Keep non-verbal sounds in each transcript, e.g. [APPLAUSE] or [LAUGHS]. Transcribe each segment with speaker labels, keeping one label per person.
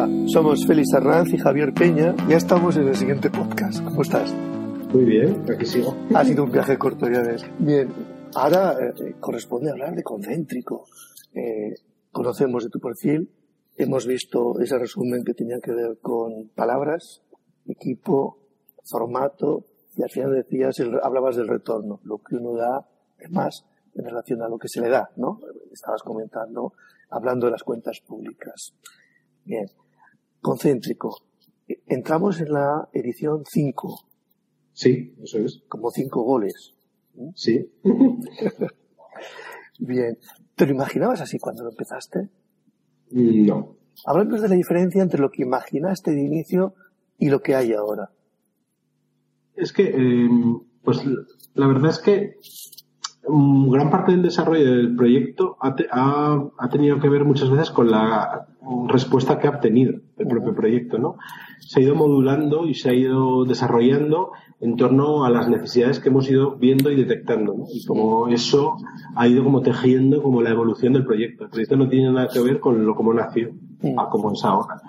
Speaker 1: Hola, somos Félix Arranz y Javier Peña. Ya estamos en el siguiente podcast. ¿Cómo estás?
Speaker 2: Muy bien, aquí sigo.
Speaker 1: Ha sido un viaje corto, ya ves. Bien, ahora eh, corresponde hablar de concéntrico. Eh, conocemos de tu perfil, hemos visto ese resumen que tenía que ver con palabras, equipo, formato, y al final decías, hablabas del retorno, lo que uno da es más en relación a lo que se le da, ¿no? Estabas comentando, hablando de las cuentas públicas. Bien, concéntrico. Entramos en la edición 5.
Speaker 2: Sí, eso es.
Speaker 1: Como cinco goles.
Speaker 2: Sí. [LAUGHS]
Speaker 1: Bien. ¿Te lo imaginabas así cuando lo empezaste?
Speaker 2: No.
Speaker 1: Hablamos de la diferencia entre lo que imaginaste de inicio y lo que hay ahora.
Speaker 2: Es que, em, pues la verdad es que gran parte del desarrollo del proyecto ha, ha, tenido que ver muchas veces con la respuesta que ha obtenido el propio proyecto, ¿no? Se ha ido modulando y se ha ido desarrollando en torno a las necesidades que hemos ido viendo y detectando, ¿no? Y como eso ha ido como tejiendo como la evolución del proyecto. El proyecto no tiene nada que ver con lo como nació, a como es ahora.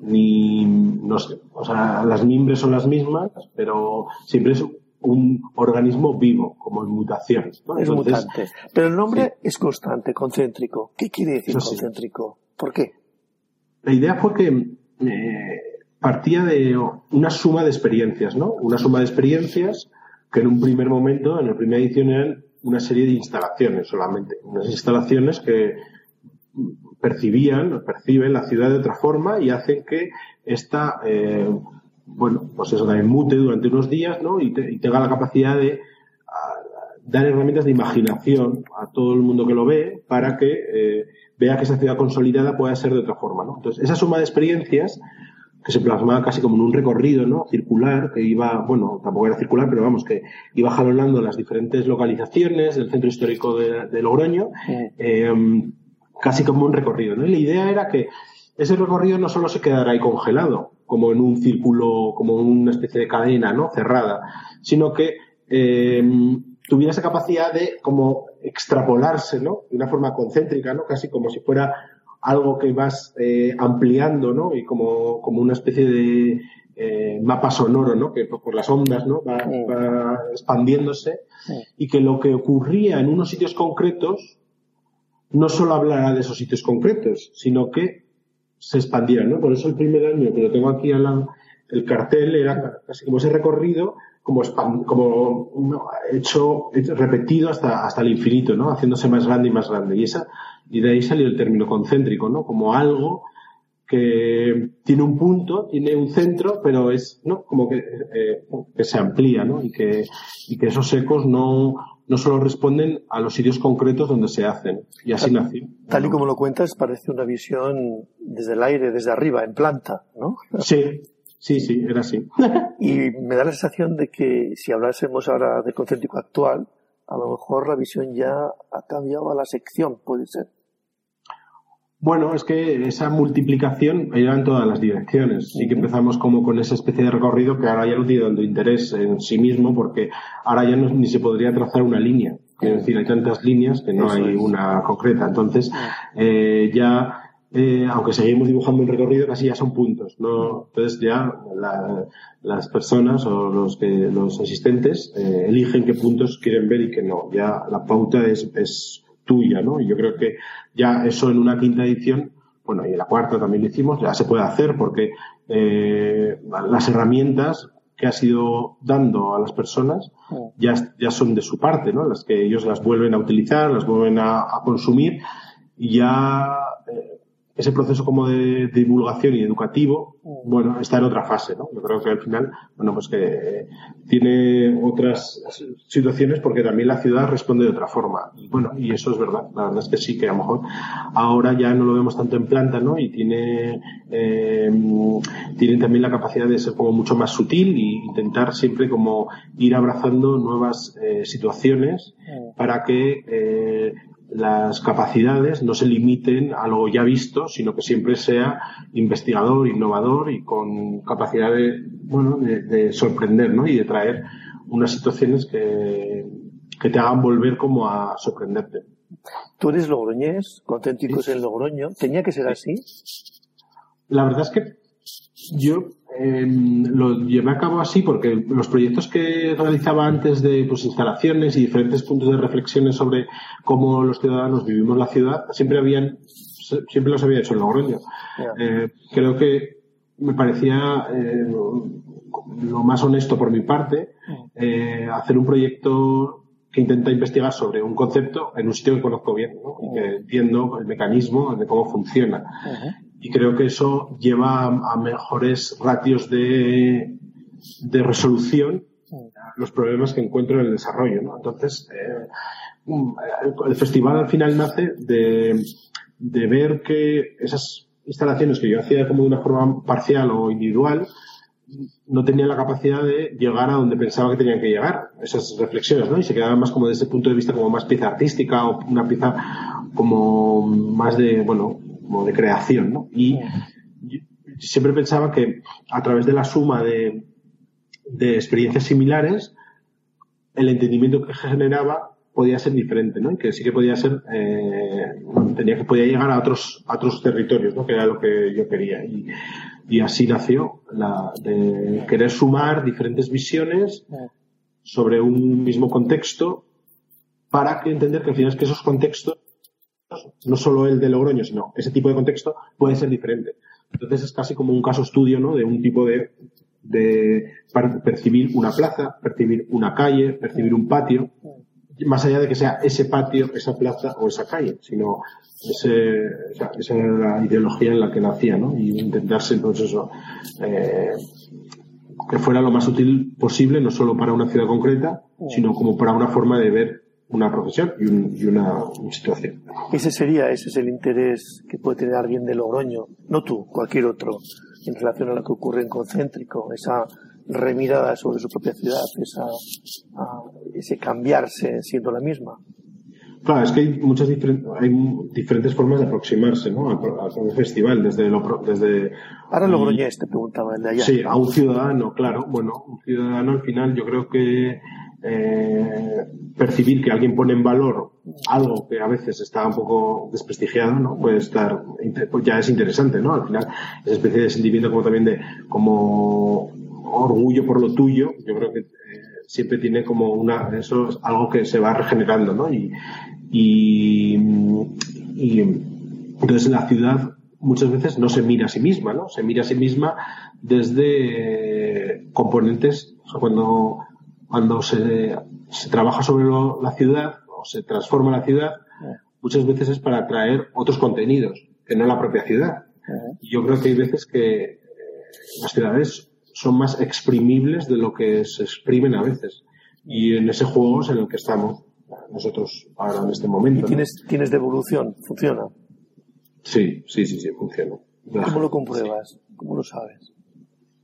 Speaker 2: Ni, no sé, o sea, las mimbres son las mismas, pero siempre es un organismo vivo, como en mutación.
Speaker 1: Es mutante. Pero el nombre es constante, concéntrico. ¿Qué quiere decir concéntrico? ¿Por qué?
Speaker 2: La idea fue que eh, partía de una suma de experiencias, ¿no? Una suma de experiencias que en un primer momento, en la primera edición, eran una serie de instalaciones solamente. Unas instalaciones que percibían, perciben la ciudad de otra forma y hacen que esta eh, bueno, pues eso también mute durante unos días, ¿no? Y, tenga la capacidad de dar herramientas de imaginación a todo el mundo que lo ve para que eh, vea que esa ciudad consolidada pueda ser de otra forma, ¿no? Entonces, esa suma de experiencias que se plasmaba casi como en un recorrido, ¿no? Circular, que iba, bueno, tampoco era circular, pero vamos, que iba jalonando las diferentes localizaciones del centro histórico de, Logroño, eh, casi como un recorrido, ¿no? Y la idea era que ese recorrido no solo se quedara ahí congelado, como en un círculo, como en una especie de cadena, ¿no? Cerrada, sino que eh, tuviera esa capacidad de como extrapolarse, ¿no? De una forma concéntrica, ¿no? Casi como si fuera algo que vas eh, ampliando, ¿no? Y como, como una especie de eh, mapa sonoro, ¿no? Que por las ondas, ¿no? Va, va expandiéndose y que lo que ocurría en unos sitios concretos no solo hablará de esos sitios concretos, sino que se expandieran, ¿no? Por eso el primer año que lo tengo aquí al el cartel era casi como ese recorrido, como, como hecho, repetido hasta, hasta el infinito, ¿no? Haciéndose más grande y más grande. Y esa, y de ahí salió el término concéntrico, ¿no? Como algo que tiene un punto, tiene un centro, pero es, ¿no? Como que, eh, que se amplía, ¿no? Y que, y que esos ecos no, no solo responden a los sitios concretos donde se hacen. Y así
Speaker 1: tal,
Speaker 2: nació.
Speaker 1: Tal y como lo cuentas, parece una visión desde el aire, desde arriba, en planta, ¿no?
Speaker 2: Sí, sí, sí, era así. [LAUGHS]
Speaker 1: y me da la sensación de que si hablásemos ahora de concéntrico actual, a lo mejor la visión ya ha cambiado a la sección, puede ser.
Speaker 2: Bueno, es que esa multiplicación iba en todas las direcciones. Sí que empezamos como con esa especie de recorrido que ahora ya no tiene tanto interés en sí mismo porque ahora ya no, ni se podría trazar una línea. Es decir, hay tantas líneas que no hay una concreta. Entonces, eh, ya, eh, aunque seguimos dibujando un recorrido, casi ya son puntos. ¿no? Entonces ya las personas o los, que, los asistentes eh, eligen qué puntos quieren ver y qué no. Ya la pauta es, es tuya, ¿no? Y yo creo que ya eso en una quinta edición, bueno, y en la cuarta también lo hicimos, ya se puede hacer porque eh, las herramientas que has ido dando a las personas ya, ya son de su parte, ¿no? Las que ellos las vuelven a utilizar, las vuelven a, a consumir y ya ese proceso como de, divulgación y educativo, mm. bueno, está en otra fase, ¿no? Yo creo que al final, bueno, pues que tiene otras situaciones porque también la ciudad responde de otra forma. Y bueno, y eso es verdad. La verdad es que sí, que a lo mejor ahora ya no lo vemos tanto en planta, ¿no? Y tiene, eh, tiene también la capacidad de ser como mucho más sutil e intentar siempre como ir abrazando nuevas eh, situaciones mm. para que eh, las capacidades no se limiten a lo ya visto, sino que siempre sea investigador, innovador y con capacidad de, bueno, de, sorprender, ¿no? Y de traer unas situaciones que, que te hagan volver como a sorprenderte.
Speaker 1: Tú eres logroñés, conténticos en Logroño. ¿Tenía que ser así?
Speaker 2: la verdad es que yo em, lo llevé a cabo así porque los proyectos que realizaba antes de pues, instalaciones y diferentes puntos de reflexiones sobre cómo los ciudadanos vivimos la ciudad, siempre habían, siempre los había hecho en Logroño. Eh, creo que me parecía eh, lo más honesto por mi parte eh, hacer un proyecto que intenta investigar sobre un concepto en un sitio que conozco bien y que entiendo el mecanismo de cómo funciona y creo que eso lleva a, mejores ratios de, de resolución los problemas que encuentro en el desarrollo. ¿no? Entonces, eh, el festival al final nace de, de ver que esas instalaciones que yo hacía como de una forma parcial o individual, no tenían la capacidad de llegar a donde pensaba que tenían que llegar, esas reflexiones, ¿no? Y se quedaban más como desde ese punto de vista como más pieza artística o una pieza como más de, bueno, como de creación, ¿no? Y siempre pensaba que a través de la suma de, de experiencias similares, el entendimiento que generaba podía ser diferente, ¿no? Y que sí que podía ser, eh, tenía que podía llegar a otros, a otros territorios, ¿no? Que era lo que yo quería. Y, y así nació la de querer sumar diferentes visiones sobre un mismo contexto para que entender que al final es que esos contextos no solo el de Logroño, sino ese tipo de contexto puede ser diferente. Entonces es casi como un caso estudio, ¿no? De un tipo de, de percibir una plaza, percibir una calle, percibir un patio, más allá de que sea ese patio, esa plaza o esa calle, sino ese, esa, esa era la ideología en la que nacía, ¿no? Y intentarse, entonces eso, eh, que fuera lo más útil posible, no solo para una ciudad concreta, sino como para una forma de ver una profesión y, una, situación.
Speaker 1: Ese sería, ese es el interés que puede tener alguien de Logroño, no tú, cualquier otro, en relación a lo que ocurre en Concéntrico, esa remirada sobre su propia ciudad, esa, ese cambiarse siendo la misma.
Speaker 2: Claro, es que hay muchas diferentes, hay diferentes formas de aproximarse ¿no? al, festival, desde lo, desde
Speaker 1: Ahora Logroñés, te preguntaba el de allá.
Speaker 2: Sí, a un ciudadano, claro. Bueno, un ciudadano al final yo creo que eh, percibir que alguien pone en valor algo que a veces está un poco desprestigiado, ¿no? Puede estar, pues ya es interesante, ¿no? Al final, esa especie de sentimiento como también de, como orgullo por lo tuyo, yo creo que eh, siempre tiene como una, eso es algo que se va regenerando, ¿no? Y, y, entonces en la ciudad muchas veces no se mira a sí misma, ¿no? Se mira a sí misma desde componentes, cuando cuando se, se trabaja sobre la ciudad o se transforma la ciudad, muchas veces es para atraer otros contenidos, que no la propia ciudad. Y yo creo que hay veces que eh, las ciudades son más exprimibles de lo que se exprimen a veces. Y en ese juego es en el que estamos nosotros ahora en este momento.
Speaker 1: ¿Y tienes, tienes devolución? ¿Funciona?
Speaker 2: Sí, sí, sí, sí, funciona.
Speaker 1: ¿Cómo lo compruebas? ¿Cómo lo sabes?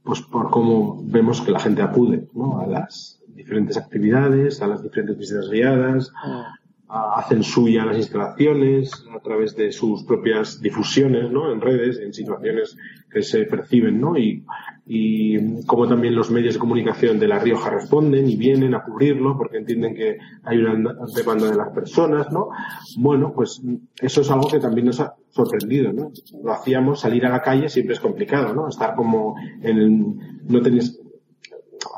Speaker 2: Pues por cómo vemos que la gente acude ¿no? a las diferentes actividades, a las diferentes visitas guiadas, ah. hacen suya las instalaciones a través de sus propias difusiones, ¿no? En redes, en situaciones que se perciben, ¿no? Y, y como también los medios de comunicación de La Rioja responden y vienen a cubrirlo porque entienden que hay una demanda de las personas, ¿no? Bueno, pues eso es algo que también nos ha sorprendido, ¿no? Lo hacíamos, salir a la calle siempre es complicado, ¿no? Estar como en el, no tenéis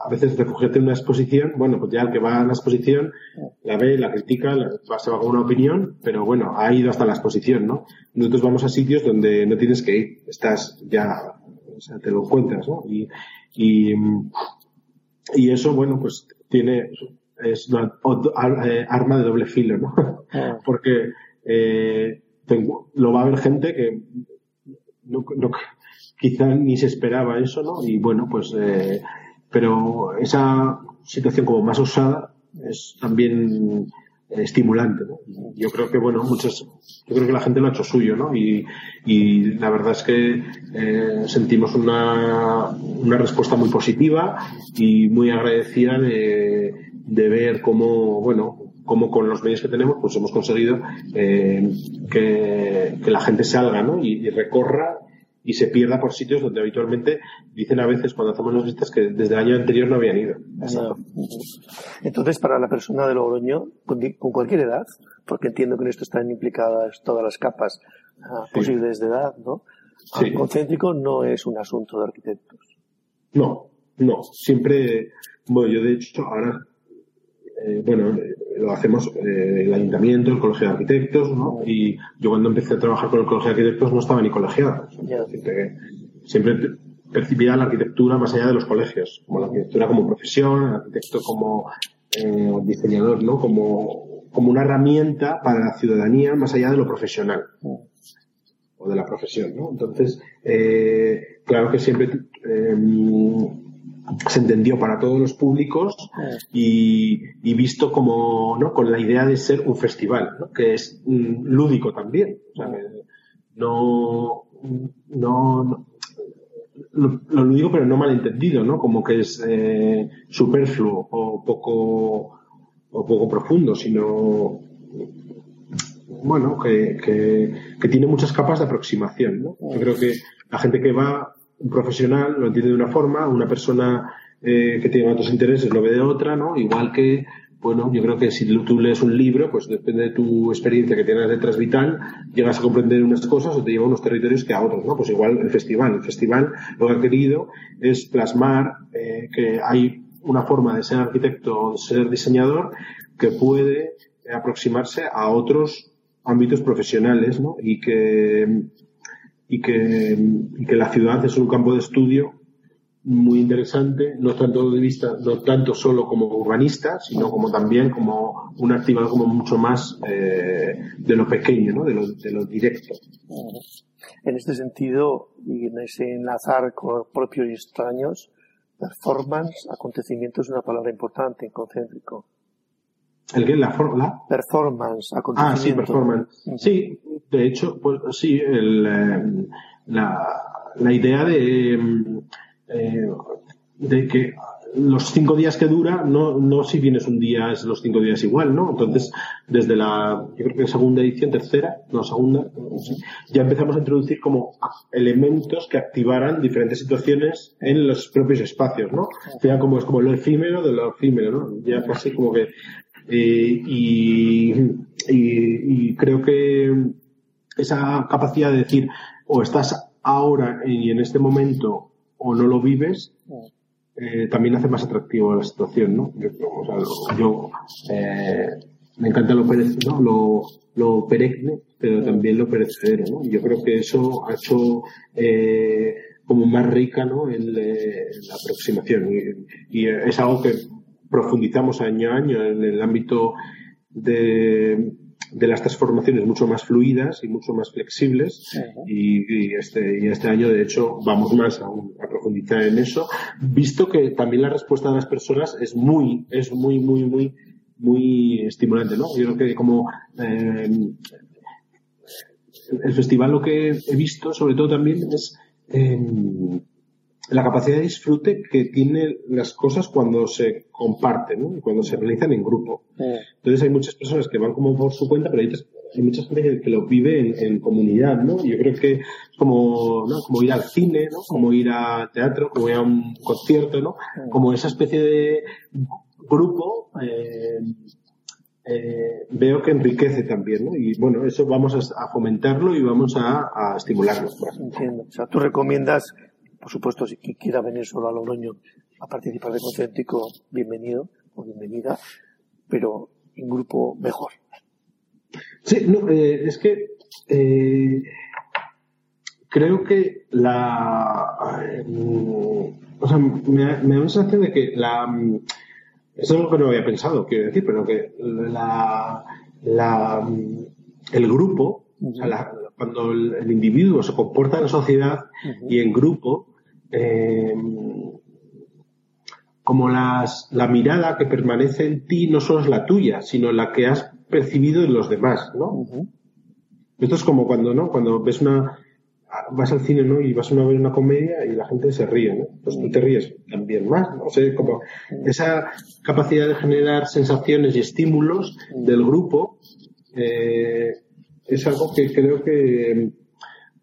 Speaker 2: a veces refugiarte en una exposición, bueno, pues ya el que va a la exposición la ve, la critica, la, se va con una opinión, pero bueno, ha ido hasta la exposición, ¿no? Nosotros vamos a sitios donde no tienes que ir, estás ya, o sea, te lo encuentras, ¿no? Y, y, y eso, bueno, pues tiene, es una eh, arma de doble filo, ¿no? Ah. [LAUGHS] Porque eh, lo va a ver gente que no, no, quizá ni se esperaba eso, ¿no? Y bueno, pues eh, pero esa situación como más usada es también eh, estimulante. Yo creo que, bueno, muchos, yo creo que la gente lo ha hecho suyo, ¿no? Y, y la verdad es que eh, sentimos una, una respuesta muy positiva y muy agradecida de, de ver cómo, bueno, cómo con los medios que tenemos, pues hemos conseguido eh, que, que, la gente salga, ¿no? Y, y recorra y se pierda por sitios donde habitualmente dicen a veces cuando hacemos las vistas que desde el año anterior no habían ido.
Speaker 1: Entonces, para la persona de Logroño, con, cualquier edad, porque entiendo que en esto están implicadas todas las capas ah, posibles de edad, ¿no? concéntrico no es un asunto de arquitectos.
Speaker 2: No, no. Siempre, bueno, yo de hecho ahora, eh, bueno, lo hacemos eh, el ayuntamiento, el colegio de arquitectos, ¿no? Y yo cuando empecé a trabajar con el colegio de arquitectos no estaba ni colegiado. Siempre percibía la arquitectura más allá de los colegios, como la arquitectura como profesión, el arquitecto como eh, diseñador, ¿no? Como, como una herramienta para la ciudadanía más allá de lo profesional o de la profesión, ¿no? Entonces, eh, claro que siempre eh, se entendió para todos los públicos y, visto como, ¿no? Con la idea de ser un festival. Que es mm, lúdico también. no, no, lo, lo, digo pero no malentendido, ¿no? Como que es eh, superfluo o poco o poco profundo, sino bueno, que, que, tiene muchas capas de aproximación, ¿no? Yo creo que la gente que va, un profesional lo entiende de una forma, una persona eh, que tiene otros intereses lo ve de otra, ¿no? Igual que bueno, yo creo que si tú lees un libro, pues depende de tu experiencia que tienes detrás vital, llegas a comprender unas cosas o te lleva a unos territorios que a otros, ¿no? Pues igual el festival. El festival lo que ha querido es plasmar eh, que hay una forma de ser arquitecto o de ser diseñador que puede aproximarse a otros ámbitos profesionales, ¿no? Y que, y que, y que la ciudad es un campo de estudio muy interesante, no tanto de vista, no tanto solo como urbanista, sino como también como un activador como mucho más eh, de lo pequeño, ¿no? de, lo, de lo directo.
Speaker 1: En este sentido, y en ese enlazar con propios y extraños, performance, acontecimiento es una palabra importante en concéntrico.
Speaker 2: ¿El qué? ¿La, la?
Speaker 1: Performance.
Speaker 2: Ah, sí, performance. Sí, de hecho, pues sí, el, eh, la, la idea de eh, de que los cinco días que dura, no, no si vienes un día es los cinco días igual, ¿no? Entonces, desde la, yo creo que segunda edición, tercera, no, segunda, ya empezamos a introducir como elementos que activaran diferentes situaciones en los propios espacios, ¿no? Ya como es como lo efímero de lo efímero, ¿no? Ya casi como que, eh, y, y creo que esa capacidad de decir, o estás ahora y en este momento o no lo vives, eh, también hace más atractivo la situación, ¿no? Yo, eh, me encanta lo, ¿no? lo, lo perenne, pero también lo perecedero, ¿no? Yo creo que eso ha hecho eh, como más rica, ¿no? En, la aproximación y, y, es algo que profundizamos año a año en el ámbito de de las transformaciones mucho más fluidas y mucho más flexibles. Y, este, y este año de hecho vamos más a, a, profundizar en eso visto que también la respuesta de las personas es muy es muy muy muy muy estimulante no yo creo que como eh, el festival lo que he visto sobre todo también es eh, la capacidad de disfrute que tienen las cosas cuando se comparten, cuando se realizan en grupo. Entonces hay muchas personas que van como por su cuenta, pero hay, hay mucha gente que, lo vive en, comunidad, ¿no? Yo creo que es como, ¿no? como ir al cine, ¿no? Como ir a teatro, como ir a un concierto, ¿no? Como esa especie de grupo, eh, eh, veo que enriquece también, ¿no? Y bueno, eso vamos a, fomentarlo y vamos a, a estimularlo.
Speaker 1: Entiendo. O sea, tú recomiendas por supuesto, si quiera venir solo a Logroño a participar de Concéntrico, bienvenido o bienvenida, pero en grupo mejor.
Speaker 2: Sí, no, eh, es que eh, creo que la. Eh, o sea, me, da la sensación de que la. Eso es algo que no había pensado, quiero decir, pero que la. la el grupo, cuando el, individuo se comporta en sociedad y en grupo, eh, como las, la mirada que permanece en ti no solo es la tuya, sino la que has percibido en los demás, ¿no? Esto es como cuando, ¿no? Cuando ves una, vas al cine, ¿no? Y vas a ver una comedia y la gente se ríe, ¿no? Pues tú te ríes también más, ¿no? O sea, como esa capacidad de generar sensaciones y estímulos del grupo, eh, es algo que creo que,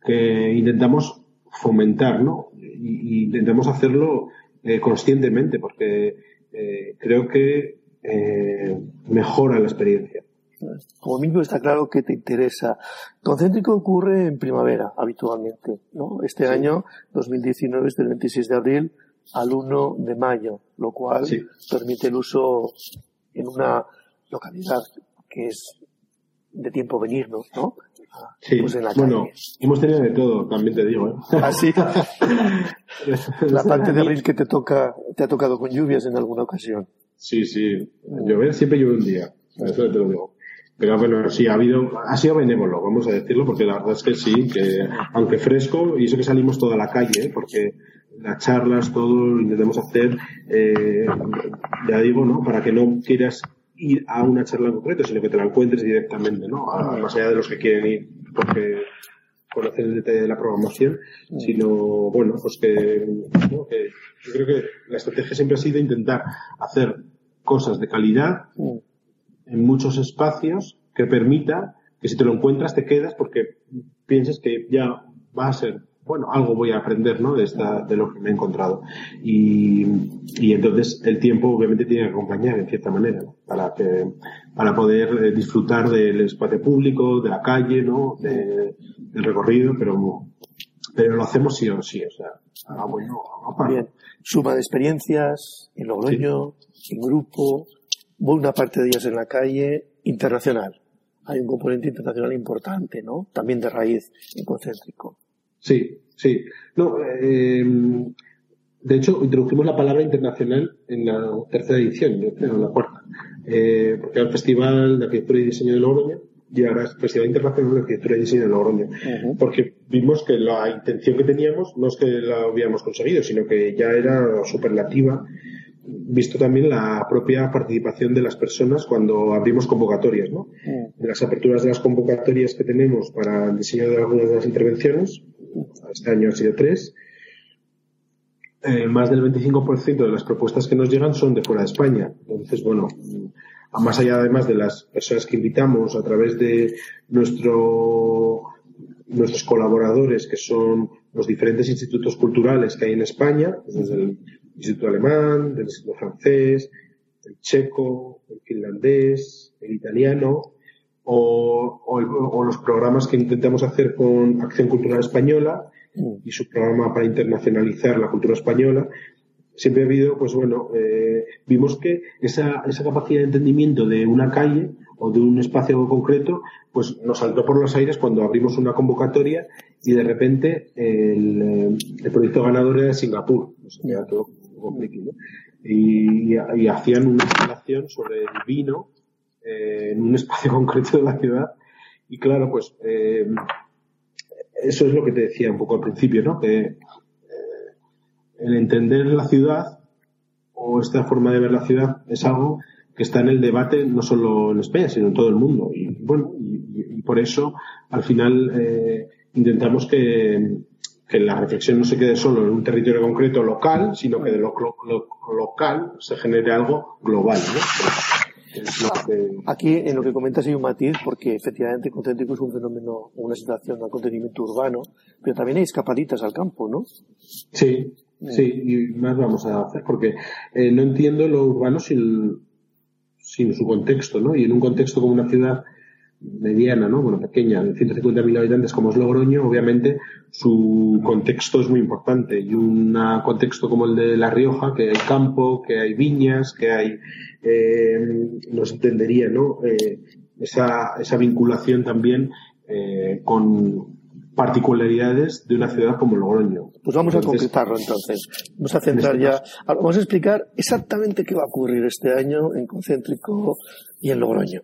Speaker 2: que intentamos fomentar, ¿no? Y, intentamos hacerlo eh, conscientemente porque eh, creo que eh, mejora la experiencia.
Speaker 1: como mínimo está claro que te interesa. Concéntrico ocurre en primavera, habitualmente, ¿no? Este año, 2019, es del 26 de abril al 1 de mayo, lo cual permite el uso en una localidad que es de tiempo venir, ¿no?
Speaker 2: Sí, pues bueno, hemos tenido de todo, también te digo. ¿eh?
Speaker 1: ¿Ah, sí? [LAUGHS] La parte de abril que te toca, te ha tocado con lluvias en alguna ocasión.
Speaker 2: Sí, sí. Llover siempre llueve un día. Eso te lo digo. Pero bueno, sí, ha habido, ha sido benévolo, vamos a decirlo, porque la verdad es que sí, que aunque fresco, y eso que salimos toda la calle, ¿eh? porque las charlas, todo lo intentamos hacer, eh, ya digo, ¿no? Para que no quieras ir a una charla en concreto, sino que te la encuentres directamente, ¿no? más allá de los que quieren ir porque conocer el detalle de la programación, sino, bueno, pues que, yo creo que la estrategia siempre ha sido intentar hacer cosas de calidad en muchos espacios que permita que si te lo encuentras te quedas porque piensas que ya va a ser bueno, algo voy a aprender, ¿no? De, esta, de lo que me he encontrado. Y, y entonces el tiempo obviamente tiene que acompañar en cierta manera, ¿no? Para que, para poder eh, disfrutar del espacio público, de la calle, ¿no? De, del recorrido, pero, pero lo hacemos sí o sí, o sea, ah, bueno,
Speaker 1: Bien. Suma de experiencias, en Logroño, en grupo, buena parte de ellas en la calle, internacional. Hay un componente internacional importante, ¿no? También de raíz en concéntrico.
Speaker 2: Sí, sí. No, eh, de hecho, introdujimos la palabra internacional en la tercera edición, yo creo, en la cuarta. Eh, porque era el Festival de Arquitectura y Diseño de Logroño y ahora es Festival Internacional de Arquitectura y Diseño de Logroño. Porque vimos que la intención que teníamos no es que la habíamos conseguido, sino que ya era superlativa visto también la propia participación de las personas cuando abrimos convocatorias, ¿no? Las aperturas de las convocatorias que tenemos para el diseño de algunas de las intervenciones, este año han sido tres, eh, más del 25% de las propuestas que nos llegan son de fuera de España. Entonces, bueno, más allá además de las personas que invitamos a través de nuestro, nuestros colaboradores, que son los diferentes institutos culturales que hay en España, desde el Instituto Alemán, del Instituto Francés, el checo, el finlandés, el italiano, o, los programas que intentamos hacer con Acción Cultural Española y su programa para internacionalizar la cultura española, siempre ha habido, pues bueno, eh, vimos que esa, esa capacidad de entendimiento de una calle o de un espacio concreto, pues nos saltó por los aires cuando abrimos una convocatoria y de repente el, el proyecto ganador era Singapur. y, y, hacían una instalación sobre el vino eh, en un [LAUGHS] espacio concreto de la ciudad. Y claro, pues eh, eso es lo que te decía un poco al principio, ¿no? Que eh, el entender la ciudad o esta forma de ver la ciudad es algo que está en el debate no solo en España, sino en todo el mundo. Y bueno, y, por eso al final intentamos que, que la reflexión no se quede solo en un territorio concreto local, sino que de lo, local se genere algo global. ¿no?
Speaker 1: Aquí en lo que comentas hay un matiz porque efectivamente concéntrico es un fenómeno, una situación, un acontecimiento urbano, pero también hay escapaditas al campo, ¿no?
Speaker 2: Sí, mm. sí, y más vamos a hacer porque eh, no entiendo lo urbano sin, sin su contexto, ¿no? Y en un contexto como una ciudad mediana, ¿no? Bueno, pequeña, de 150.000 habitantes como es Logroño, obviamente su contexto es muy importante. Y un contexto como el de La Rioja, que hay campo, que hay viñas, que hay, eh, nos entendería, ¿no? Eh, esa, esa vinculación también eh, con particularidades de una ciudad como Logroño.
Speaker 1: Pues vamos a concretarlo entonces. Vamos a centrar este ya, vamos a explicar exactamente qué va a ocurrir este año en Concéntrico y en Logroño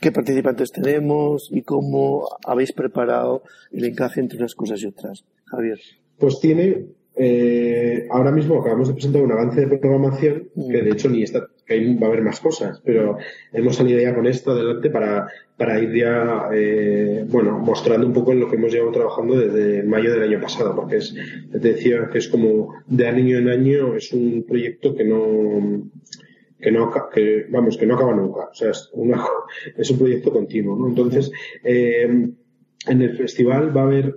Speaker 1: qué participantes tenemos y cómo habéis preparado el encaje entre unas cosas y otras. Javier.
Speaker 2: Pues tiene, eh, ahora mismo acabamos de presentar un avance de programación que de hecho ni está, que va a haber más cosas, pero hemos salido ya con esto adelante para, para ir ya, eh, bueno, mostrando un poco en lo que hemos llevado trabajando desde mayo del año pasado, porque es, te decía que es como de año en año, es un proyecto que no, que no que vamos que no acaba nunca o sea es, una, es un proyecto continuo ¿no? entonces eh, en el festival va a haber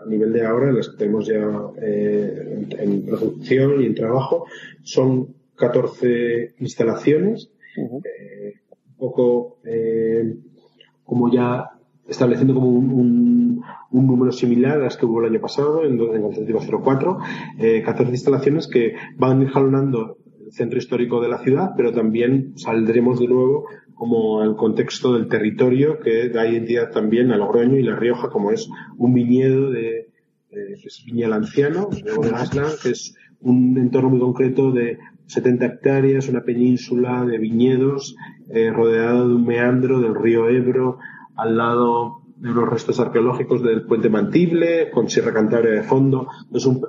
Speaker 2: a nivel de ahora las que tenemos ya eh, en, producción y en trabajo son 14 instalaciones eh, un poco eh, como ya estableciendo como un, un, número similar a las que hubo el año pasado, en, en Alternativa 04, eh, 14 instalaciones que van a ir jalonando el centro histórico de la ciudad, pero también saldremos de nuevo como el contexto del territorio que da identidad también a Logroño y La Rioja, como es un viñedo de, que es Viña Anciano, de Gasland, que es un entorno muy concreto de 70 hectáreas, una península de viñedos, eh, rodeado de un meandro del río Ebro, al lado de unos restos arqueológicos del puente Mantible, con Sierra Cantabria de fondo. Es un,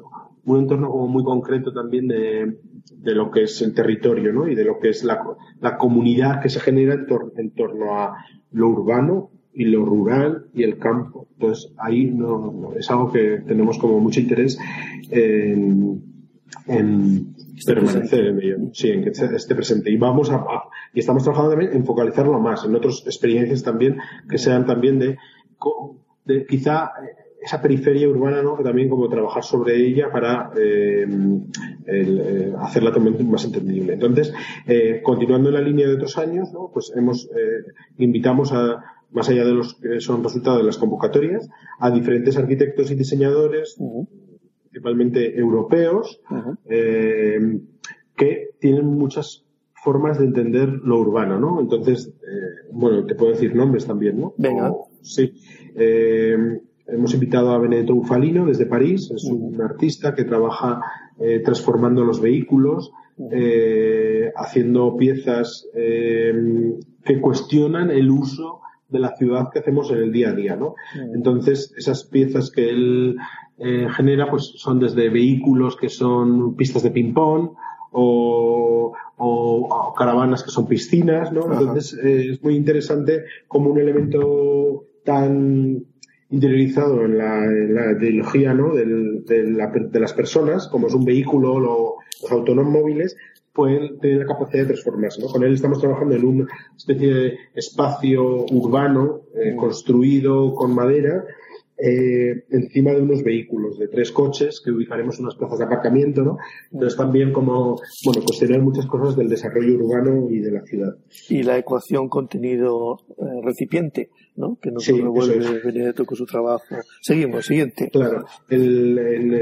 Speaker 2: un entorno como muy concreto también de, de, lo que es el territorio, ¿no? Y de lo que es la, la comunidad que se genera en, en, torno a lo urbano y lo rural y el campo. Entonces ahí no, es algo que tenemos como mucho interés en, en permanecer en ello, sí, en que esté presente. Y vamos a, y estamos trabajando también en focalizarlo más, en otras experiencias también que sean también de, de quizá eh, esa periferia urbana, ¿no? Que también como trabajar sobre ella para eh, el, hacerla también más entendible. Entonces, eh, continuando en la línea de otros años, ¿no? Pues hemos eh, invitamos a más allá de los que son resultados de las convocatorias, a diferentes arquitectos y diseñadores, principalmente europeos, eh, que tienen muchas formas de entender lo urbano, ¿no? Entonces, eh, bueno, te puedo decir nombres también, ¿no?
Speaker 1: Venga.
Speaker 2: sí. Eh, hemos invitado a Benedetto Bufalino desde París, es un artista que trabaja transformando los vehículos, haciendo piezas que cuestionan el uso de la ciudad que hacemos en el día a día, ¿no? Entonces, esas piezas que él eh, genera, pues son desde vehículos que son pistas de ping-pong o, o, caravanas que son piscinas, ¿no? Entonces, eh, es muy interesante como un elemento tan interiorizado en la, ideología ¿no? Del, de, la, de, las personas, como es un vehículo, los autónomos móviles, pueden tener la capacidad de transformarse. ¿no? Con él estamos trabajando en una especie de espacio urbano eh, construido con madera eh, encima de unos vehículos, de tres coches que ubicaremos en unas plazas de aparcamiento, ¿no? Entonces también como, bueno, pues tener muchas cosas del desarrollo urbano y de la ciudad.
Speaker 1: Y la ecuación contenido-recipiente, eh, ¿no? Que nos sí, revuelve Benedetto con su trabajo. Seguimos, siguiente.
Speaker 2: Claro. El, en,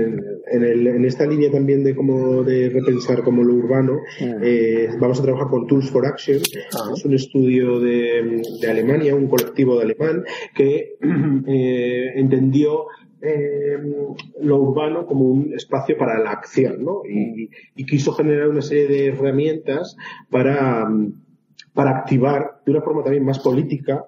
Speaker 2: en, el, en, esta línea también de como de repensar como lo urbano, mm. eh, vamos a trabajar con Tools for Action. Ah. Es un estudio de, de, Alemania, un colectivo de alemán que [CLEARS THROAT] eh, entendió eh, lo urbano como un espacio para la acción, ¿no? Y, y, quiso generar una serie de herramientas para, para activar de una forma también más política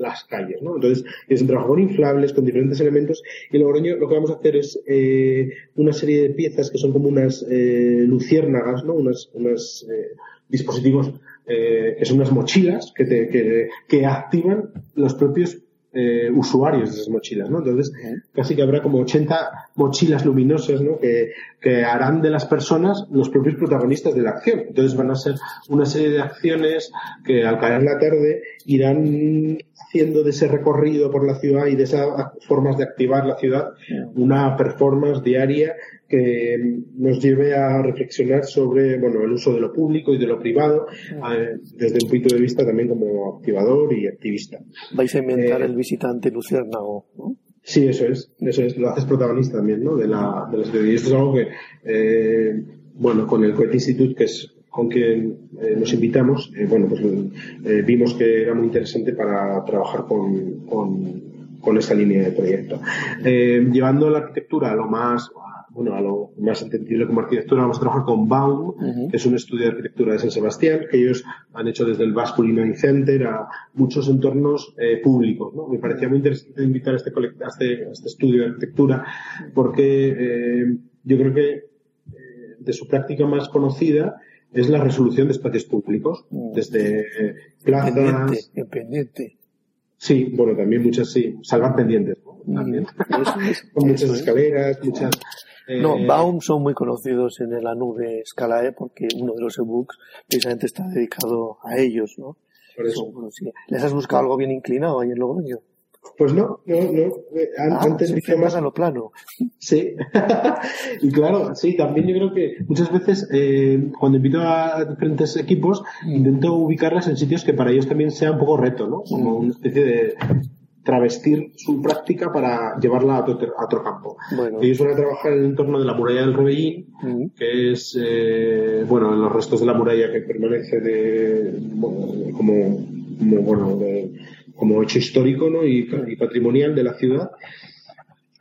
Speaker 2: las calles, ¿no? Entonces, es un trabajo con inflables, con diferentes elementos, y en Logroño lo que vamos a hacer es eh, una serie de piezas que son como unas eh, luciérnagas, ¿no? Unas, unas eh, dispositivos eh, que son unas mochilas que, te, que, que activan los propios eh, usuarios de esas mochilas, ¿no? Entonces, casi que habrá como 80 mochilas luminosas, ¿no? Que, que harán de las personas los propios protagonistas de la acción. Entonces van a ser una serie de acciones que al caer la tarde irán haciendo de ese recorrido por la ciudad y de esas formas de activar la ciudad una performance diaria que nos lleve a reflexionar sobre bueno el uso de lo público y de lo privado eh, desde un punto de vista también como activador y activista.
Speaker 1: Vais a inventar eh, el visitante luciérnago, ¿no?
Speaker 2: Sí, eso es, eso es, lo haces protagonista también, ¿no? De la, de las y esto es algo que, eh, bueno, con el Coet Institute, que es con quien eh, nos invitamos, eh, bueno, pues eh, vimos que era muy interesante para trabajar con, con, con esta línea de proyecto. llevando la arquitectura a lo más, bueno, a lo más entendible como arquitectura, vamos a trabajar con Baum, que es un estudio de arquitectura de San Sebastián, que ellos han hecho desde el Basque Center a muchos entornos públicos. ¿no? Me parecía muy interesante invitar a este, a este, a este estudio de arquitectura, porque yo creo que de su práctica más conocida es la resolución de espacios públicos, mm. desde plazas.
Speaker 1: Pendiente,
Speaker 2: Sí, bueno, también muchas sí, salvar pendientes, mm. También. [LAUGHS] Con muchas escaleras, muchas.
Speaker 1: No, eh, Baum son muy conocidos en la nube Scalae porque uno de los ebooks precisamente está dedicado a ellos, ¿no? Por eso. ¿Les has buscado algo bien inclinado ahí en Logroño?
Speaker 2: Pues no, no, no. Eh,
Speaker 1: ah, antes se más a lo plano.
Speaker 2: Sí. [LAUGHS] y claro, sí, también yo creo que muchas veces eh, cuando invito a diferentes equipos mm. intento ubicarlas en sitios que para ellos también sea un poco reto, ¿no? Como una especie de travestir su práctica para llevarla a otro, campo. Ellos van a trabajar en el entorno de la muralla del Rebellín, mm. que es, eh, bueno, los restos de la muralla que permanece de, como, bueno, como hecho histórico ¿no? y, patrimonial de la ciudad.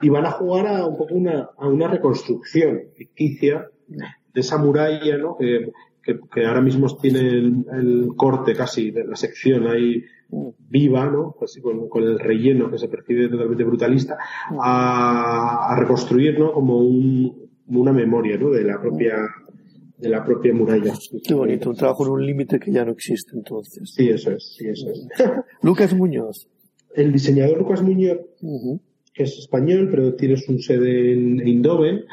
Speaker 2: Y van a jugar a un poco una, a una reconstrucción ficticia de esa muralla, ¿no? Que, que, ahora mismo tiene el, corte casi de la sección ahí viva, ¿no? Pues con, el relleno que se percibe totalmente brutalista, a, reconstruir, ¿no? Como, un, una memoria, ¿no? De la propia de la propia muralla.
Speaker 1: Qué bonito, un trabajo en un límite que ya no existe entonces.
Speaker 2: Sí, eso es, sí, eso es. [LAUGHS]
Speaker 1: Lucas Muñoz.
Speaker 2: El diseñador Lucas Muñoz que es español, pero tiene su sede en Eindhoven.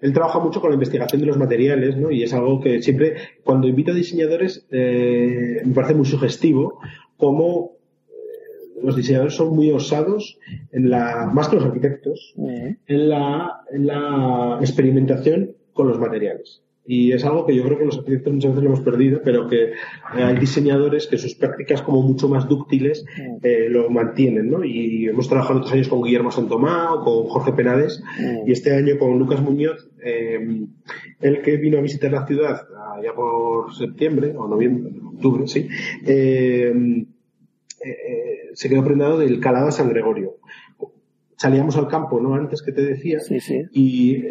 Speaker 2: Él trabaja mucho con la investigación de los materiales, ¿no? Y es algo que siempre, cuando invita a diseñadores, eh, me parece muy sugestivo, como eh, los diseñadores son muy osados en la, más que los arquitectos, en la, en la experimentación con los materiales. Y es algo que yo creo que los arquitectos muchas veces lo hemos perdido, pero que eh, hay diseñadores que sus prácticas como mucho más dúctiles mm. eh, lo mantienen, ¿no? Y hemos trabajado otros años con Guillermo Santomá o con Jorge Penades mm. y este año con Lucas Muñoz, eh, el que vino a visitar la ciudad ya por septiembre o noviembre, octubre, sí, se quedó prendado del calado de San Gregorio salíamos al campo, ¿no? Antes que te decía.
Speaker 1: Sí, sí.
Speaker 2: Y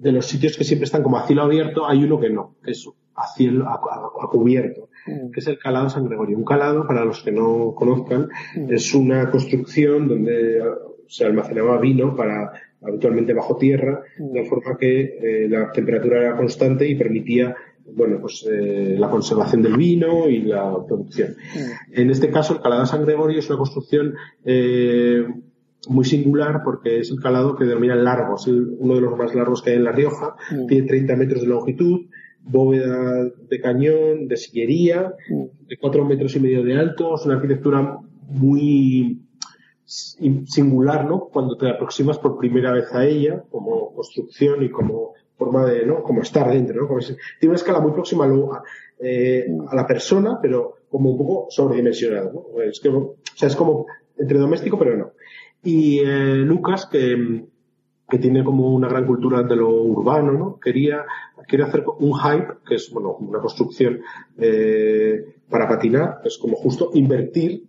Speaker 2: de los sitios que siempre están como a cielo abierto, hay uno que no, que es a cielo, a, cubierto, mm. que es el calado San Gregorio. Un calado, para los que no conozcan, mm. es una construcción donde se almacenaba vino para habitualmente bajo tierra, mm. de forma que eh, la temperatura era constante y permitía bueno, pues eh, la conservación del vino y la producción. En este caso, el calado San Gregorio es una construcción eh, muy singular porque es el calado que denominan largo, es uno de los más largos que hay en La Rioja, mm. tiene 30 metros de longitud, bóveda de cañón, de sillería, mm. de 4 metros y medio de alto, es una arquitectura muy singular, ¿no? Cuando te aproximas por primera vez a ella, como construcción y como forma de, ¿no? Como estar dentro, ¿no? tiene una escala muy próxima a, eh, a la persona, pero como un poco sobredimensionada, ¿no? Es que, o sea, es como entre doméstico, pero no. Y eh, Lucas, que, que, tiene como una gran cultura de lo urbano, ¿no? Quería, quiere hacer un hype, que es, bueno, una construcción eh, para patinar, es como justo invertir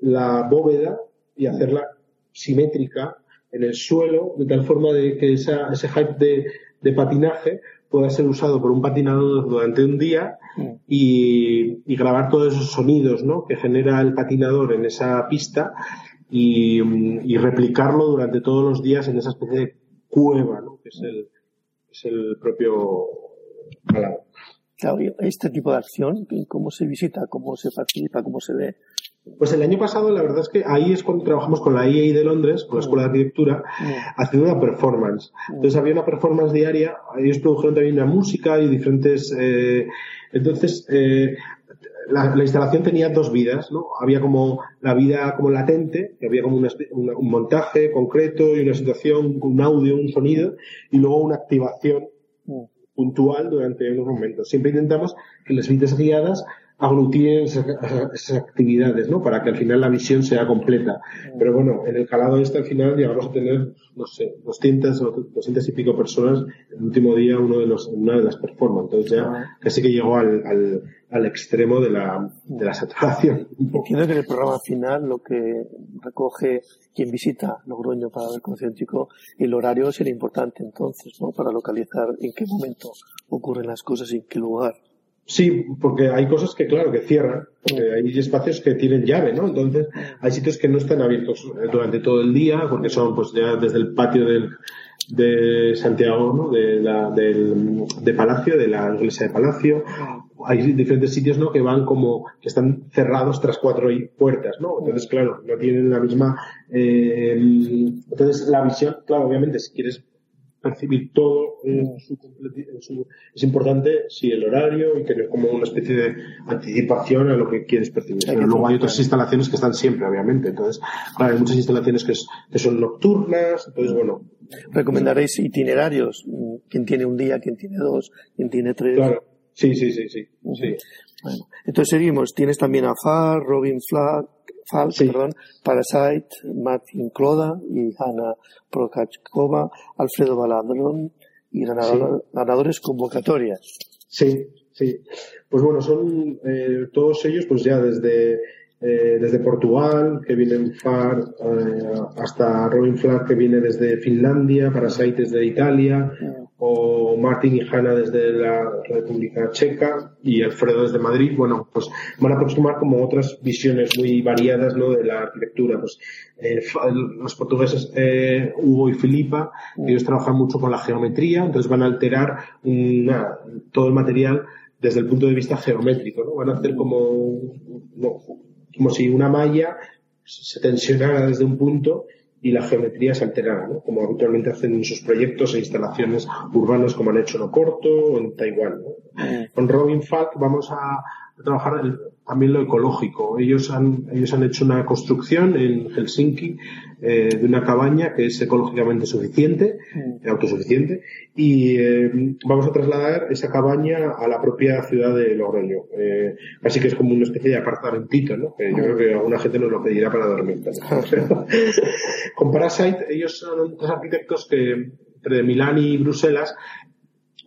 Speaker 2: la bóveda y hacerla simétrica en el suelo, de tal forma de que esa, ese hype de, de patinaje pueda ser usado por un patinador durante un día mm. y, y, grabar todos esos sonidos ¿no? que genera el patinador en esa pista y, replicarlo durante todos los días en esa especie de cueva, ¿no? que es el, es el propio Claro,
Speaker 1: este tipo de acción, ¿cómo se visita? ¿Cómo se participa? ¿Cómo se ve?
Speaker 2: Pues el año pasado, la verdad es que ahí es cuando trabajamos con la IEI de Londres, con la Escuela de Arquitectura, mm. haciendo una performance. Mm. Entonces había una performance diaria, ellos produjeron también una música y diferentes. Eh, entonces, eh, la, instalación tenía dos vidas, ¿no? Había como la vida como latente, que había como un montaje concreto y una situación, un audio, un sonido, y luego una activación mm. puntual durante unos momentos. Siempre intentamos que las vidas guiadas aglutinen esas, actividades, ¿no? Para que al final la visión sea completa. Pero bueno, en el calado este al final llegamos a tener, no sé, 200 o 200 y pico personas el último día uno de los, una de las performances. Entonces ya ah. casi que llegó al, al, al extremo de la, de la saturación.
Speaker 1: Entiendo que en el programa final lo que recoge quien visita Logroño para ver concéntrico, el horario será importante entonces, ¿no? Para localizar en qué momento ocurren las cosas y en qué lugar.
Speaker 2: Sí, porque hay cosas que, claro, que cierran, porque hay espacios que tienen llave, ¿no? Entonces, hay sitios que no están abiertos durante todo el día, porque son, pues, ya desde el patio del, de Santiago, ¿no? De, la, del, de Palacio, de la iglesia de Palacio. Hay diferentes sitios, ¿no? Que van como, que están cerrados tras cuatro puertas, ¿no? Entonces, claro, no tienen la misma, eh, entonces la visión, claro, obviamente, si quieres percibir todo en su, es importante sí el horario y tener como una especie de anticipación a lo que quieres percibir pero luego hay otras instalaciones que están siempre obviamente. Entonces claro hay muchas instalaciones que, que son nocturnas entonces bueno.
Speaker 1: Recomendaréis itinerarios. Quién tiene un día quién tiene dos quién tiene tres
Speaker 2: claro. Sí sí sí sí, sí.
Speaker 1: Bueno, entonces seguimos. Tienes también a Far Robin Flack Falk, perdón, Parasite, Martin Cloda y Hanna Prokachkova, Alfredo Baladrón y ganadores convocatorias.
Speaker 2: Sí, sí. Pues bueno, son eh, todos ellos, pues ya desde, eh, desde Portugal, que vienen FAR, eh, hasta Robin Flack, que viene desde Finlandia, Parasite desde Italia, o Martin y Hanna desde la República Checa y Alfredo desde Madrid, bueno, pues van a aproximar como otras visiones muy variadas ¿no? de la arquitectura. Pues eh, los portugueses eh, Hugo y Filipa, ellos trabajan mucho con la geometría, entonces van a alterar todo el material desde el punto de vista geométrico, ¿no? Van a hacer como, como si una malla se tensionara desde un punto y la geometría se alterara, ¿no? como habitualmente hacen en sus proyectos e instalaciones urbanas como han hecho en Oporto o en Taiwán. ¿no? Mm. Con Robin Falk vamos a trabajar también lo ecológico. Ellos han, ellos han hecho una construcción en Helsinki eh, de una cabaña que es ecológicamente suficiente, mm. autosuficiente, y eh, vamos a trasladar esa cabaña a la propia ciudad de Logroño. Eh, así que es como una especie de apartamentito, ¿no? Que yo creo que alguna gente nos lo pedirá para dormir. [LAUGHS] Con Parasite, ellos son tres arquitectos que entre Milán y Bruselas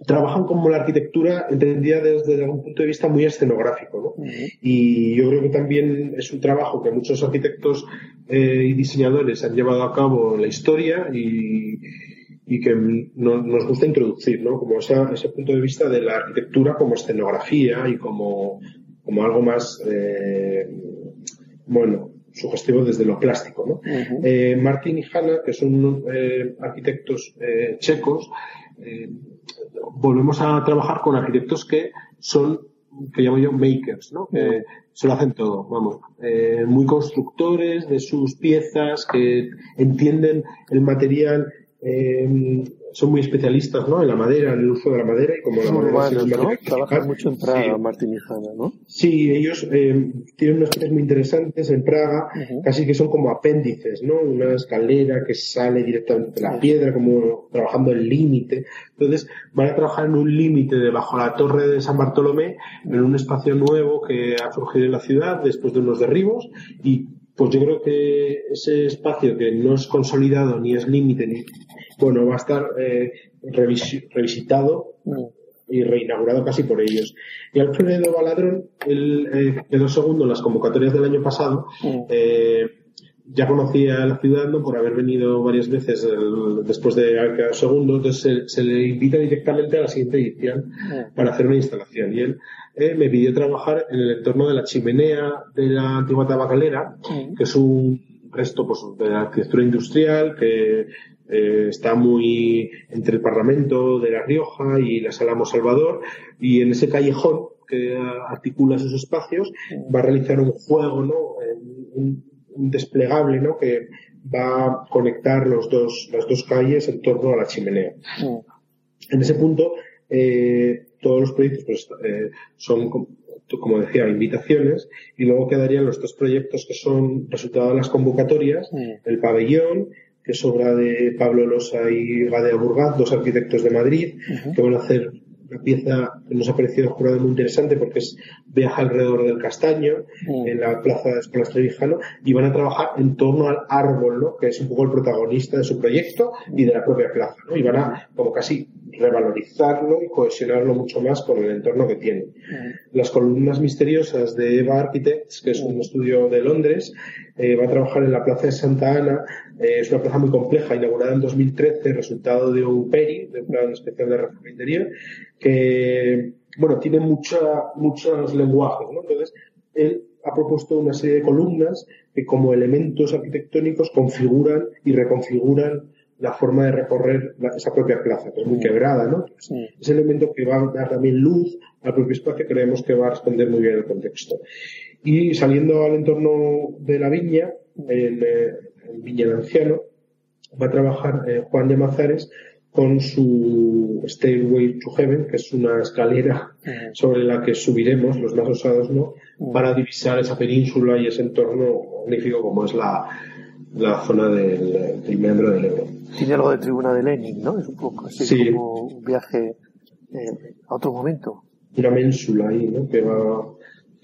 Speaker 2: trabajan como la arquitectura entendida desde algún punto de vista muy escenográfico. ¿no? Y yo creo que también es un trabajo que muchos arquitectos eh, y diseñadores han llevado a cabo en la historia y, y que nos gusta introducir, ¿no? Como ese punto de vista de la arquitectura como escenografía y como, como algo más, eh, bueno, sugestivo desde lo plástico, ¿no? eh, Martín y Hanna, que son arquitectos checos, volvemos a trabajar con arquitectos que son, que llamo yo makers, ¿no? Que se lo hacen todo, vamos, eh, muy constructores de sus piezas, que entienden el material eh, son muy especialistas ¿no? en la madera, en el uso de la madera y como la madera
Speaker 1: ¿no? Trabajan mucho en Praga, Martín y Hanna, ¿no?
Speaker 2: Sí, ellos eh, tienen unas cosas muy interesantes en Praga, casi que son como apéndices, ¿no? Una escalera que sale directamente de la piedra, como trabajando el límite. Entonces, van a trabajar en un límite debajo de la torre de San Bartolomé, en un espacio nuevo que ha surgido en la ciudad después de unos derribos y pues yo creo que ese espacio que no es consolidado ni es límite ni bueno va a estar eh, revisitado y reinaugurado casi por ellos. Y Alfredo Baladrón él eh, quedó segundo en las convocatorias del año pasado. Eh, ya conocía la ciudad ¿no? por haber venido varias veces después de haber quedado segundo, entonces se, le invita directamente a la siguiente edición para hacer una instalación. Y él eh, me pidió trabajar en el entorno de la chimenea de la antigua tabacalera, que es un resto pues, de la arquitectura industrial que eh, está muy entre el Parlamento de La Rioja y la Sala Salvador, y en ese callejón que articula esos espacios va a realizar un juego, ¿no? Un, un desplegable ¿no? que va a conectar los dos, las dos calles en torno a la chimenea. En ese punto, eh, todos los proyectos pues, eh, son, como decía, invitaciones y luego quedarían los dos proyectos que son resultado de las convocatorias, el pabellón, que es obra de Pablo Losa y Gadea Burgat, dos arquitectos de Madrid, que van a hacer una pieza que nos ha parecido jurado muy interesante porque es viaja alrededor del castaño en la plaza de Escuelas Trevijano y van a trabajar en torno al árbol, ¿no? que es un poco el protagonista de su proyecto y de la propia plaza, ¿no? y van a como casi revalorizarlo y cohesionarlo mucho más con el entorno que tiene. Las columnas misteriosas de Eva Architects, que es un estudio de Londres, eh, va a trabajar en la Plaza de Santa Ana. Eh, es una plaza muy compleja, inaugurada en 2013, resultado de un PERI, de un plan especial de reforma interior, que, bueno, tiene mucha, muchos lenguajes, ¿no? Entonces, él ha propuesto una serie de columnas que como elementos arquitectónicos configuran y reconfiguran la forma de recorrer esa propia plaza, que es muy mm. quebrada, ¿no? Ese elemento que va a dar también luz al propio espacio, creemos que va a responder muy bien al contexto. Y saliendo al entorno de la viña, en, eh, Viña del Anciano, va a trabajar eh, Juan de Mazares con su Stairway to Heaven, que es una escalera sobre la que subiremos los más osados, ¿no? Para divisar esa península y ese entorno magnífico como es la, la zona del, del meandro del Ebro.
Speaker 1: Tiene algo de tribuna de Lenin, ¿no? Es un poco así como un viaje eh, a otro momento.
Speaker 2: Una ménsula ahí, ¿no? Que va,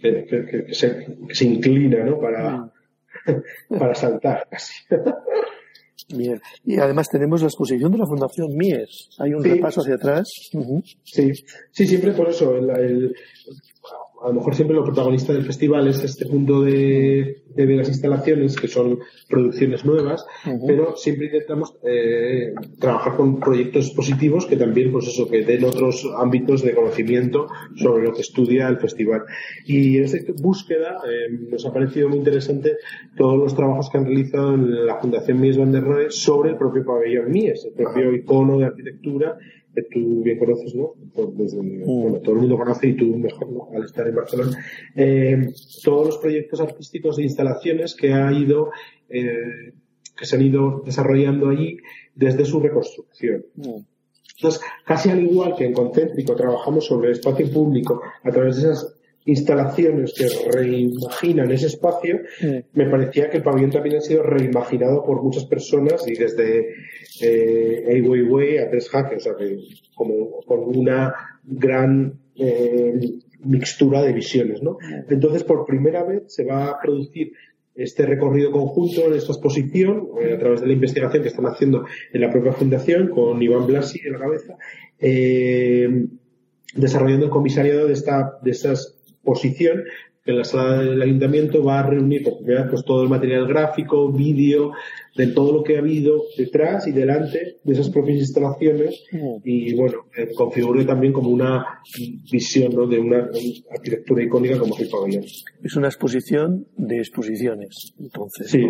Speaker 2: que, que, se, se, inclina, ¿no? Para, mm. [LAUGHS] para saltar casi.
Speaker 1: Bien. Y además tenemos la exposición de la Fundación Mies. Hay un repaso hacia atrás.
Speaker 2: Sí, sí, siempre por eso. El, el, a lo mejor siempre lo protagonista del festival es este punto de, de, las instalaciones, que son producciones nuevas, pero siempre intentamos eh, trabajar con proyectos positivos que también, pues eso, que den otros ámbitos de conocimiento sobre lo que estudia el festival. Y en esta búsqueda eh, nos ha parecido muy interesante todos los trabajos que han realizado en la Fundación Mies van der Rohe sobre el propio pabellón Mies, el propio icono de arquitectura que tú bien conoces, ¿no? Desde, mm. bueno, todo el mundo conoce y tú mejor, ¿no? Al estar en Barcelona. Eh, todos los proyectos artísticos e instalaciones que ha ido, eh, que se han ido desarrollando allí desde su reconstrucción. Mm. Entonces, casi al igual que en Concéntrico trabajamos sobre el espacio público a través de esas instalaciones que reimaginan ese espacio, me parecía que el pabellón también ha sido reimaginado por muchas personas y desde eh, Ai Weiwei a Tres Jaque, o sea, que como con una gran eh, mixtura de visiones, ¿no? Entonces, por primera vez se va a producir este recorrido conjunto en esta exposición, eh, a través de la investigación que están haciendo en la propia fundación, con Iván Blasi en la cabeza, eh, desarrollando el comisariado de, esta, de estas posición que en la sala del ayuntamiento va a reunir por primera vez pues, todo el material gráfico, vídeo, de todo lo que ha habido detrás y delante de esas propias instalaciones mm. y bueno, eh, configure también como una visión ¿no? de una, arquitectura icónica como el pabellón.
Speaker 1: Es una exposición de exposiciones, entonces.
Speaker 2: Sí,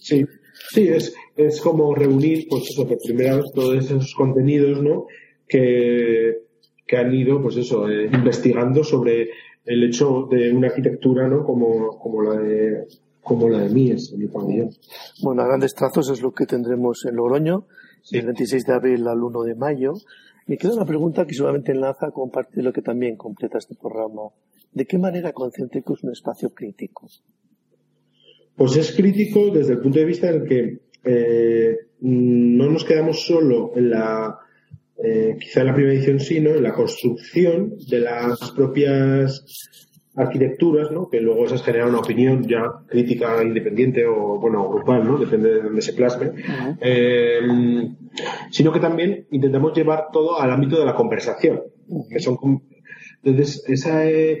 Speaker 2: sí, sí, es, es como reunir, pues eso, por primera vez todos esos contenidos, ¿no? Que, que han ido, pues eso, eh, investigando sobre el hecho de una arquitectura ¿no? como, como la de como la de Mies en mi pabellón.
Speaker 1: Bueno, a grandes trazos es lo que tendremos en Logroño, del 26 de abril al 1 de mayo. Me queda una pregunta que solamente enlaza con parte de lo que también completa este programa. ¿De qué manera Concéntrico es un espacio crítico?
Speaker 2: Pues es crítico desde el punto de vista en que eh, no nos quedamos solo en la eh, quizá en la primera edición sí, ¿no? En la construcción de las propias arquitecturas, ¿no? Que luego esas generan una opinión ya crítica independiente o, bueno, grupal, ¿no? Depende de dónde se plasme. eh, sino que también intentamos llevar todo al ámbito de la conversación. Que son, entonces, esa, eh,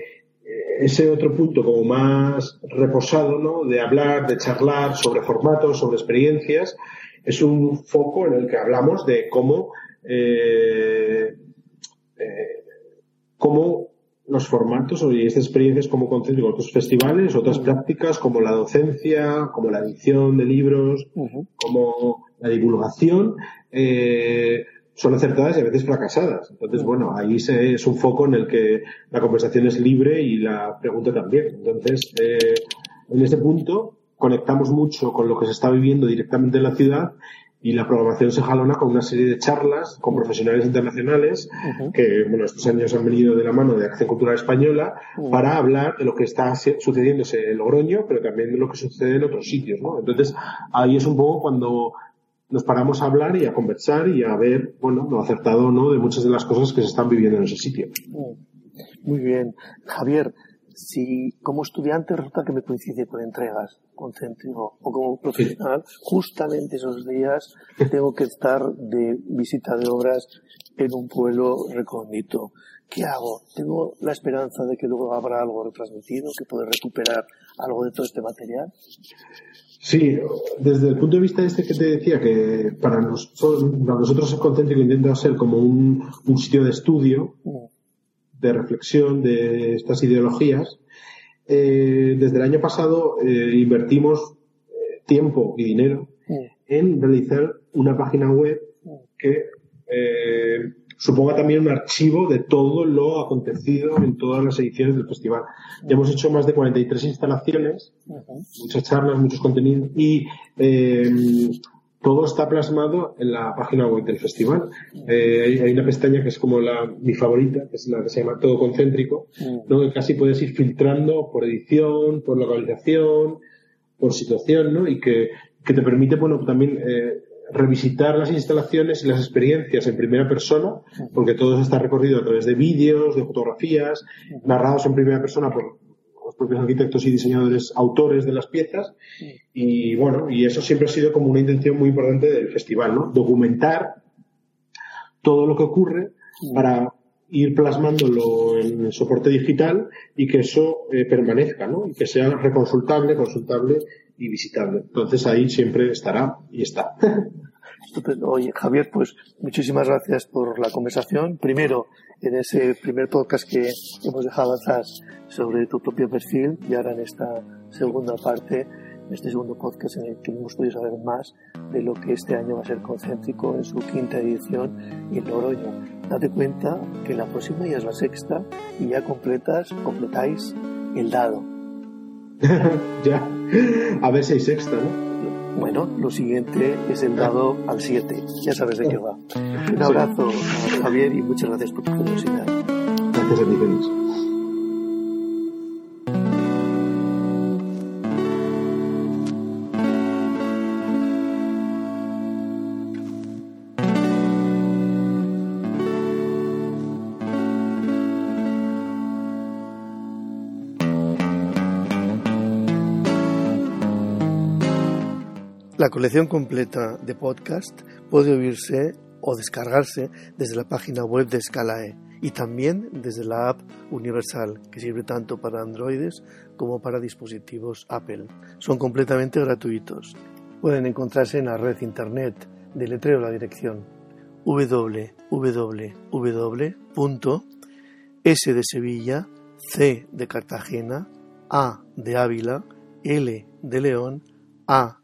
Speaker 2: ese otro punto como más reposado, ¿no? De hablar, de charlar sobre formatos, sobre experiencias, es un foco en el que hablamos de cómo eh, eh, cómo los formatos y estas experiencias como concepto otros festivales, otras prácticas como la docencia, como la edición de libros, como la divulgación, eh, son acertadas y a veces fracasadas. Entonces, bueno, ahí se, es un foco en el que la conversación es libre y la pregunta también. Entonces, eh, en ese punto conectamos mucho con lo que se está viviendo directamente en la ciudad y la programación se jalona con una serie de charlas con profesionales internacionales que, bueno, estos años han venido de la mano de Acción Cultural Española para hablar de lo que está sucediéndose en Logroño, pero también de lo que sucede en otros sitios, ¿no? Entonces, ahí es un poco cuando nos paramos a hablar y a conversar y a ver, bueno, lo acertado o no de muchas de las cosas que se están viviendo en ese sitio.
Speaker 1: Muy bien. Javier, si como estudiante resulta que me coincide con entregas concéntrico o como profesional, justamente esos días tengo que estar de visita de obras en un pueblo recóndito. ¿Qué hago? Tengo la esperanza de que luego habrá algo retransmitido, que pueda recuperar algo de todo este material.
Speaker 2: Sí, desde el punto de vista este que te decía, que para nosotros, para nosotros el concéntrico intenta ser como un, un sitio de estudio, mm de reflexión de estas ideologías, eh, desde el año pasado eh, invertimos eh, tiempo y dinero en realizar una página web que suponga también un archivo de todo lo acontecido en todas las ediciones del festival. Ya hemos hecho más de 43 instalaciones, muchas charlas, muchos contenidos y todo está plasmado en la página web del festival. Eh, hay, una pestaña que es como la mi favorita, que es la que se llama Todo Concéntrico, mm. ¿no? que casi puedes ir filtrando por edición, por localización, por situación, ¿no? y que, que te permite, bueno, también eh, revisitar las instalaciones y las experiencias en primera persona, porque todo está recorrido a través de vídeos, de fotografías, narrados en primera persona por los propios arquitectos y diseñadores autores de las piezas y bueno, y eso siempre ha sido como una intención muy importante del festival, ¿no? Documentar todo lo que ocurre para ir plasmándolo en el soporte digital y que eso eh, permanezca, ¿no? Y que sea reconsultable, consultable y visitable. Entonces ahí siempre estará y está. [LAUGHS]
Speaker 1: Estupendo. Oye, Javier, pues muchísimas gracias por la conversación. Primero, en ese primer podcast que hemos dejado avanzar sobre tu propio perfil y ahora en esta segunda parte, en este segundo podcast en el que hemos podido saber más de lo que este año va a ser concéntrico en su quinta edición en Logroño. Date cuenta que la próxima ya es la sexta y ya completas, completáis el dado. [LAUGHS]
Speaker 2: ya. A ver si hay sexta, ¿no?
Speaker 1: Bueno, lo siguiente es el dado al 7. Ya sabes de qué va. Un abrazo, Javier, y muchas gracias por tu curiosidad.
Speaker 2: Gracias a ti, Félix.
Speaker 1: La colección completa de podcast puede oírse o descargarse desde la página web de Scalae y también desde la app Universal, que sirve tanto para androides como para dispositivos Apple. Son completamente gratuitos. Pueden encontrarse en la red internet de letreo la dirección www.s de Sevilla, C de Cartagena, A de Ávila, L de León, A